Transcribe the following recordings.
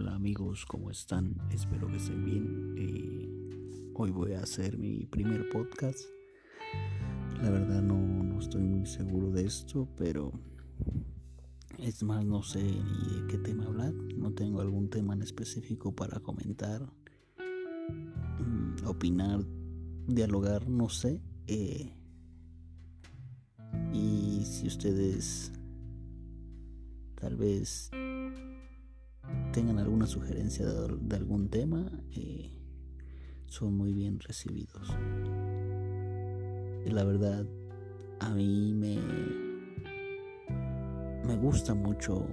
Hola amigos, ¿cómo están? Espero que estén bien. Eh, hoy voy a hacer mi primer podcast. La verdad no, no, estoy muy seguro de esto, pero es más, no sé ni de qué tema hablar. No tengo algún tema en específico para comentar, mm, opinar, dialogar, no sé. Eh, y si ustedes tal vez tengan alguna sugerencia de, algún tema, eh, son muy bien recibidos. La verdad, a mí me, me gusta mucho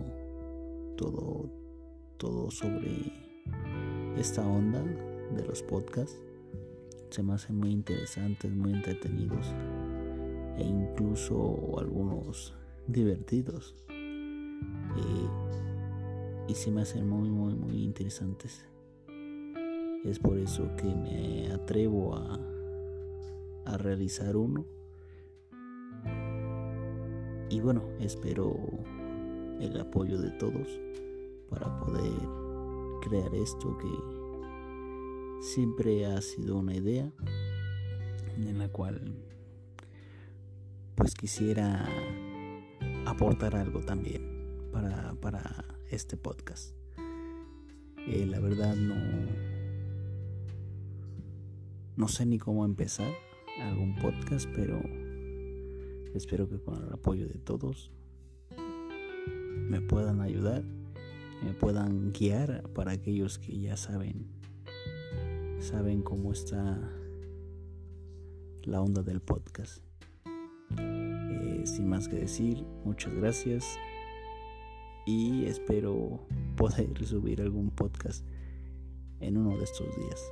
todo, todo sobre esta onda de los podcasts. Se me hacen muy interesantes, muy entretenidos e incluso algunos divertidos. Eh, y se me hacen muy, muy, muy interesantes. Es por eso que me atrevo a, a realizar uno. Y bueno, espero el apoyo de todos para poder crear esto que siempre ha sido una idea en la cual pues quisiera aportar algo también para, para este podcast. Eh, la verdad no, no sé ni cómo empezar algún podcast, pero espero que con el apoyo de todos me puedan ayudar, me puedan guiar para aquellos que ya saben, saben cómo está la onda del podcast. Eh, sin más que decir, muchas gracias y espero poder subir algún podcast en uno de estos días.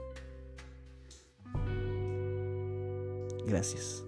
Gracias.